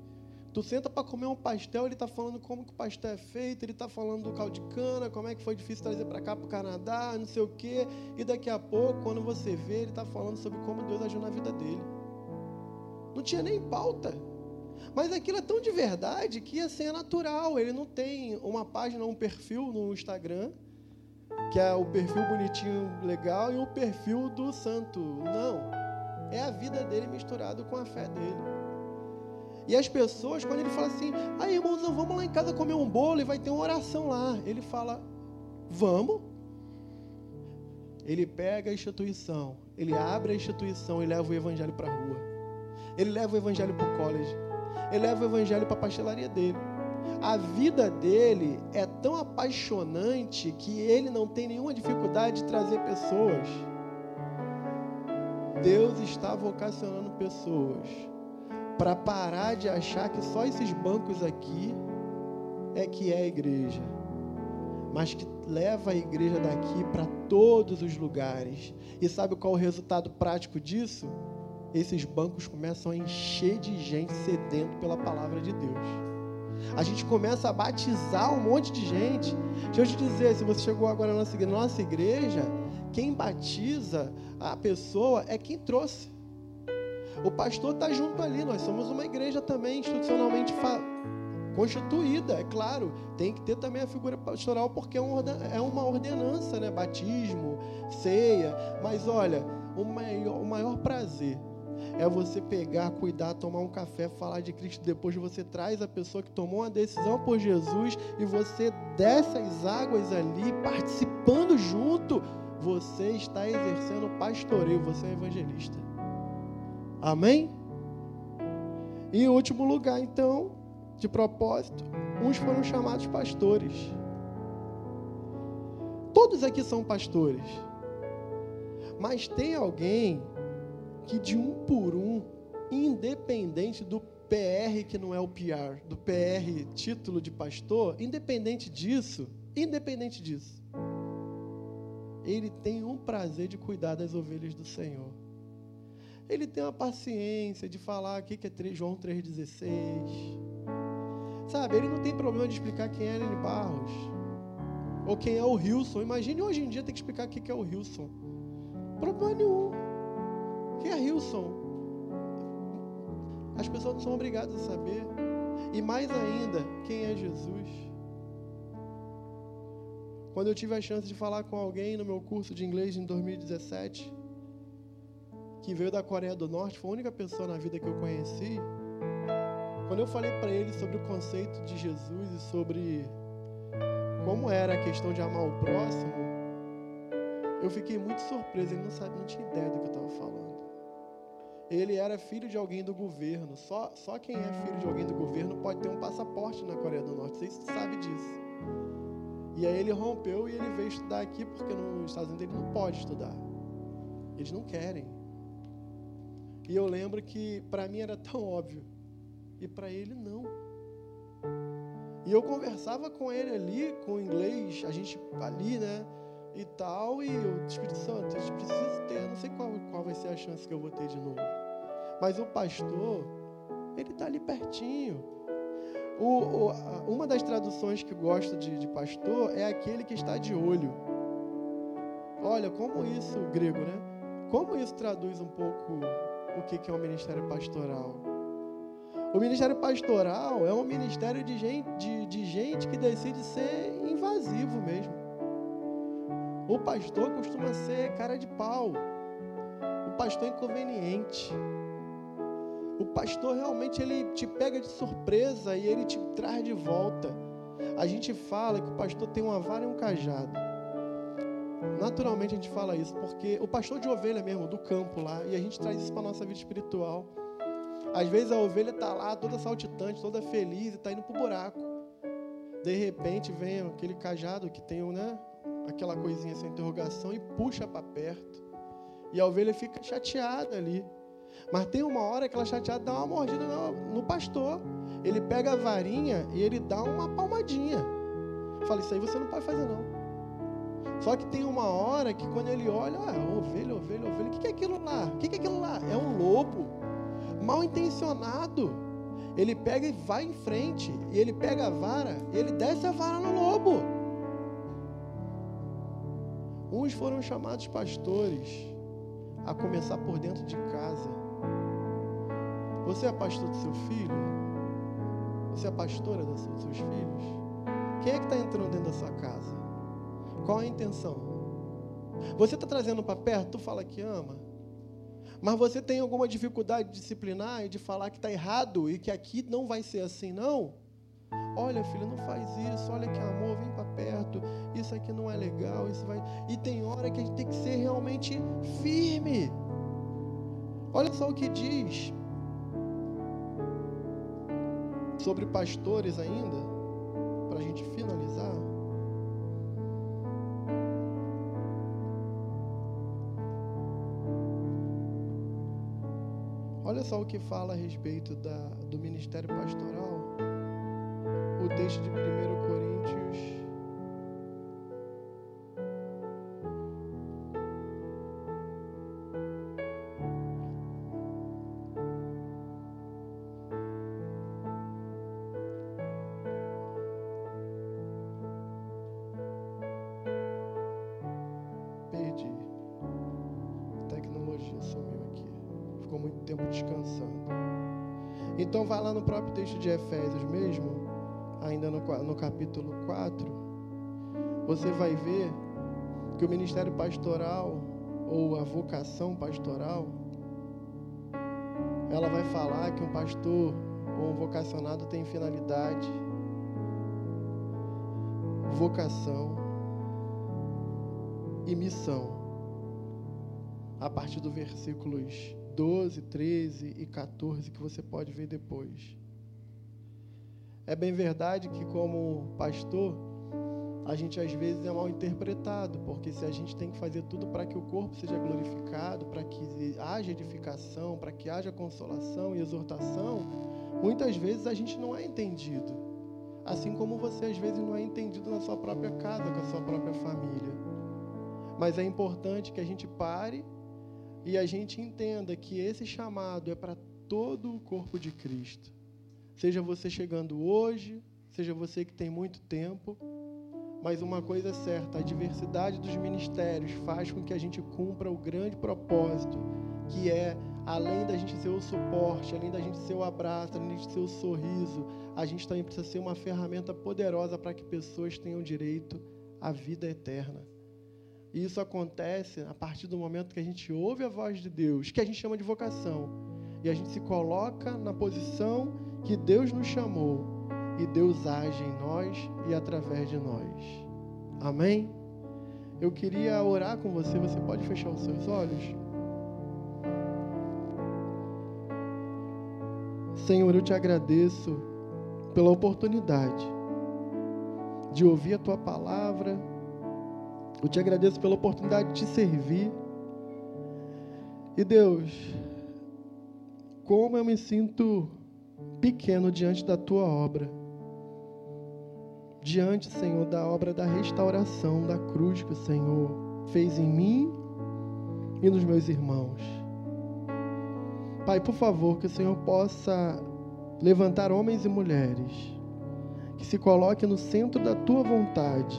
Tu senta para comer um pastel, ele está falando como que o pastel é feito, ele está falando do caldo de cana, como é que foi difícil trazer para cá para o Canadá, não sei o quê. E daqui a pouco, quando você vê, ele está falando sobre como Deus agiu na vida dele. Não tinha nem pauta. Mas aquilo é tão de verdade que assim é natural. Ele não tem uma página, um perfil no Instagram, que é o perfil bonitinho, legal, e o perfil do santo. Não. É a vida dele misturado com a fé dele. E as pessoas, quando ele fala assim, aí irmãozão, vamos lá em casa comer um bolo e vai ter uma oração lá. Ele fala, vamos. Ele pega a instituição, ele abre a instituição e leva o evangelho para a rua. Ele leva o evangelho para o college. Ele leva o evangelho para a pastelaria dele. A vida dele é tão apaixonante que ele não tem nenhuma dificuldade de trazer pessoas. Deus está vocacionando pessoas para parar de achar que só esses bancos aqui é que é a igreja, mas que leva a igreja daqui para todos os lugares. E sabe qual é o resultado prático disso? Esses bancos começam a encher de gente sedento pela palavra de Deus. A gente começa a batizar um monte de gente. Deixa eu te dizer, se você chegou agora na nossa igreja, nossa igreja quem batiza a pessoa é quem trouxe. O pastor está junto ali. Nós somos uma igreja também institucionalmente constituída, é claro. Tem que ter também a figura pastoral porque é, é uma ordenança, né? Batismo, ceia. Mas olha, o maior, o maior prazer é você pegar, cuidar, tomar um café, falar de Cristo. Depois você traz a pessoa que tomou uma decisão por Jesus e você desce as águas ali, participando junto. Você está exercendo pastoreio, você é evangelista. Amém? E em último lugar, então, de propósito, uns foram chamados pastores. Todos aqui são pastores. Mas tem alguém que de um por um, independente do PR que não é o PR, do PR título de pastor, independente disso, independente disso, ele tem um prazer de cuidar das ovelhas do Senhor. Ele tem uma paciência de falar aqui que é João 3,16. Sabe, ele não tem problema de explicar quem é Helene Barros. Ou quem é o Wilson. Imagine hoje em dia ter que explicar o que é o Wilson. Problema nenhum. Quem é Wilson? As pessoas não são obrigadas a saber. E mais ainda, quem é Jesus? Quando eu tive a chance de falar com alguém no meu curso de inglês em 2017, que veio da Coreia do Norte, foi a única pessoa na vida que eu conheci. Quando eu falei para ele sobre o conceito de Jesus e sobre como era a questão de amar o próximo, eu fiquei muito surpreso. Ele não, sabia, não tinha ideia do que eu estava falando. Ele era filho de alguém do governo. Só, só quem é filho de alguém do governo pode ter um passaporte na Coreia do Norte. Você sabe disso. E aí ele rompeu e ele veio estudar aqui porque nos Estados Unidos ele não pode estudar. Eles não querem. E eu lembro que para mim era tão óbvio e para ele não. E eu conversava com ele ali, com inglês, a gente ali, né? E tal, e o Espírito Santo, a gente precisa ter, não sei qual, qual vai ser a chance que eu vou ter de novo. Mas o pastor, ele está ali pertinho. O, o, uma das traduções que gosto de, de pastor é aquele que está de olho. Olha, como isso, grego, né? Como isso traduz um pouco o que, que é o ministério pastoral? O ministério pastoral é um ministério de gente, de, de gente que decide ser invasivo mesmo. O pastor costuma ser cara de pau. O pastor é inconveniente. O pastor realmente ele te pega de surpresa e ele te traz de volta. A gente fala que o pastor tem uma vara e um cajado. Naturalmente a gente fala isso porque o pastor de ovelha mesmo, do campo lá, e a gente traz isso para nossa vida espiritual. Às vezes a ovelha está lá toda saltitante, toda feliz e está indo para o buraco. De repente vem aquele cajado que tem né, aquela coisinha, essa interrogação, e puxa para perto. E a ovelha fica chateada ali. Mas tem uma hora que ela chateada dá uma mordida no, no pastor. Ele pega a varinha e ele dá uma palmadinha. Fala, isso aí você não pode fazer não. Só que tem uma hora que quando ele olha, ah, ovelha, ovelha, ovelha, o que é aquilo lá? O que é aquilo lá? É um lobo, mal intencionado. Ele pega e vai em frente, e ele pega a vara, e ele desce a vara no lobo. Uns foram chamados pastores, a começar por dentro de casa. Você é pastor do seu filho? Você é pastora dos seus filhos? Quem é que está entrando dentro da sua casa? Qual a intenção? Você está trazendo para perto, tu fala que ama, mas você tem alguma dificuldade de disciplinar e de falar que está errado e que aqui não vai ser assim, não? Olha, filho, não faz isso. Olha que amor, vem para perto. Isso aqui não é legal. Isso vai. E tem hora que a gente tem que ser realmente firme. Olha só o que diz sobre pastores ainda, para a gente finalizar. Olha só o que fala a respeito da, do ministério pastoral. O texto de 1 Coríntios texto de Efésios mesmo, ainda no, no capítulo 4, você vai ver que o ministério pastoral ou a vocação pastoral, ela vai falar que um pastor ou um vocacionado tem finalidade, vocação e missão. A partir do versículos 12, 13 e 14 que você pode ver depois. É bem verdade que, como pastor, a gente às vezes é mal interpretado, porque se a gente tem que fazer tudo para que o corpo seja glorificado, para que haja edificação, para que haja consolação e exortação, muitas vezes a gente não é entendido. Assim como você às vezes não é entendido na sua própria casa, com a sua própria família. Mas é importante que a gente pare e a gente entenda que esse chamado é para todo o corpo de Cristo. Seja você chegando hoje, seja você que tem muito tempo, mas uma coisa é certa: a diversidade dos ministérios faz com que a gente cumpra o grande propósito, que é, além da gente ser o suporte, além da gente ser o abraço, além de ser o sorriso, a gente também precisa ser uma ferramenta poderosa para que pessoas tenham direito à vida eterna. E isso acontece a partir do momento que a gente ouve a voz de Deus, que a gente chama de vocação. E a gente se coloca na posição que Deus nos chamou. E Deus age em nós e através de nós. Amém? Eu queria orar com você. Você pode fechar os seus olhos? Senhor, eu te agradeço pela oportunidade de ouvir a tua palavra eu te agradeço pela oportunidade de te servir. E Deus, como eu me sinto pequeno diante da tua obra. Diante, Senhor, da obra da restauração da cruz que o Senhor fez em mim e nos meus irmãos. Pai, por favor, que o Senhor possa levantar homens e mulheres que se coloquem no centro da tua vontade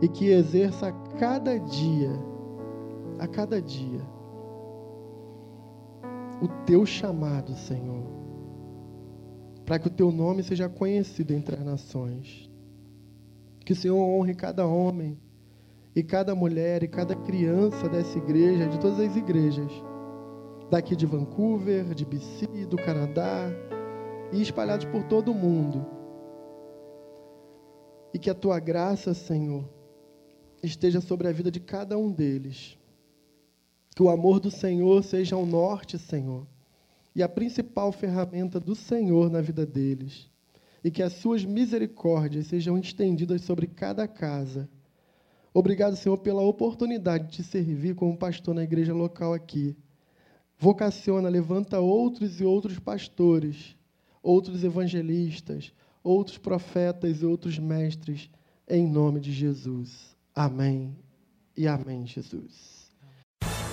e que exerça a cada dia, a cada dia, o teu chamado, Senhor, para que o teu nome seja conhecido entre as nações. Que o Senhor honre cada homem e cada mulher e cada criança dessa igreja, de todas as igrejas, daqui de Vancouver, de BC, do Canadá e espalhados por todo o mundo. E que a tua graça, Senhor, esteja sobre a vida de cada um deles. Que o amor do Senhor seja o norte, Senhor, e a principal ferramenta do Senhor na vida deles. E que as suas misericórdias sejam estendidas sobre cada casa. Obrigado, Senhor, pela oportunidade de te servir como pastor na igreja local aqui. Vocaciona, levanta outros e outros pastores, outros evangelistas, outros profetas e outros mestres, em nome de Jesus. Amém e amém, Jesus.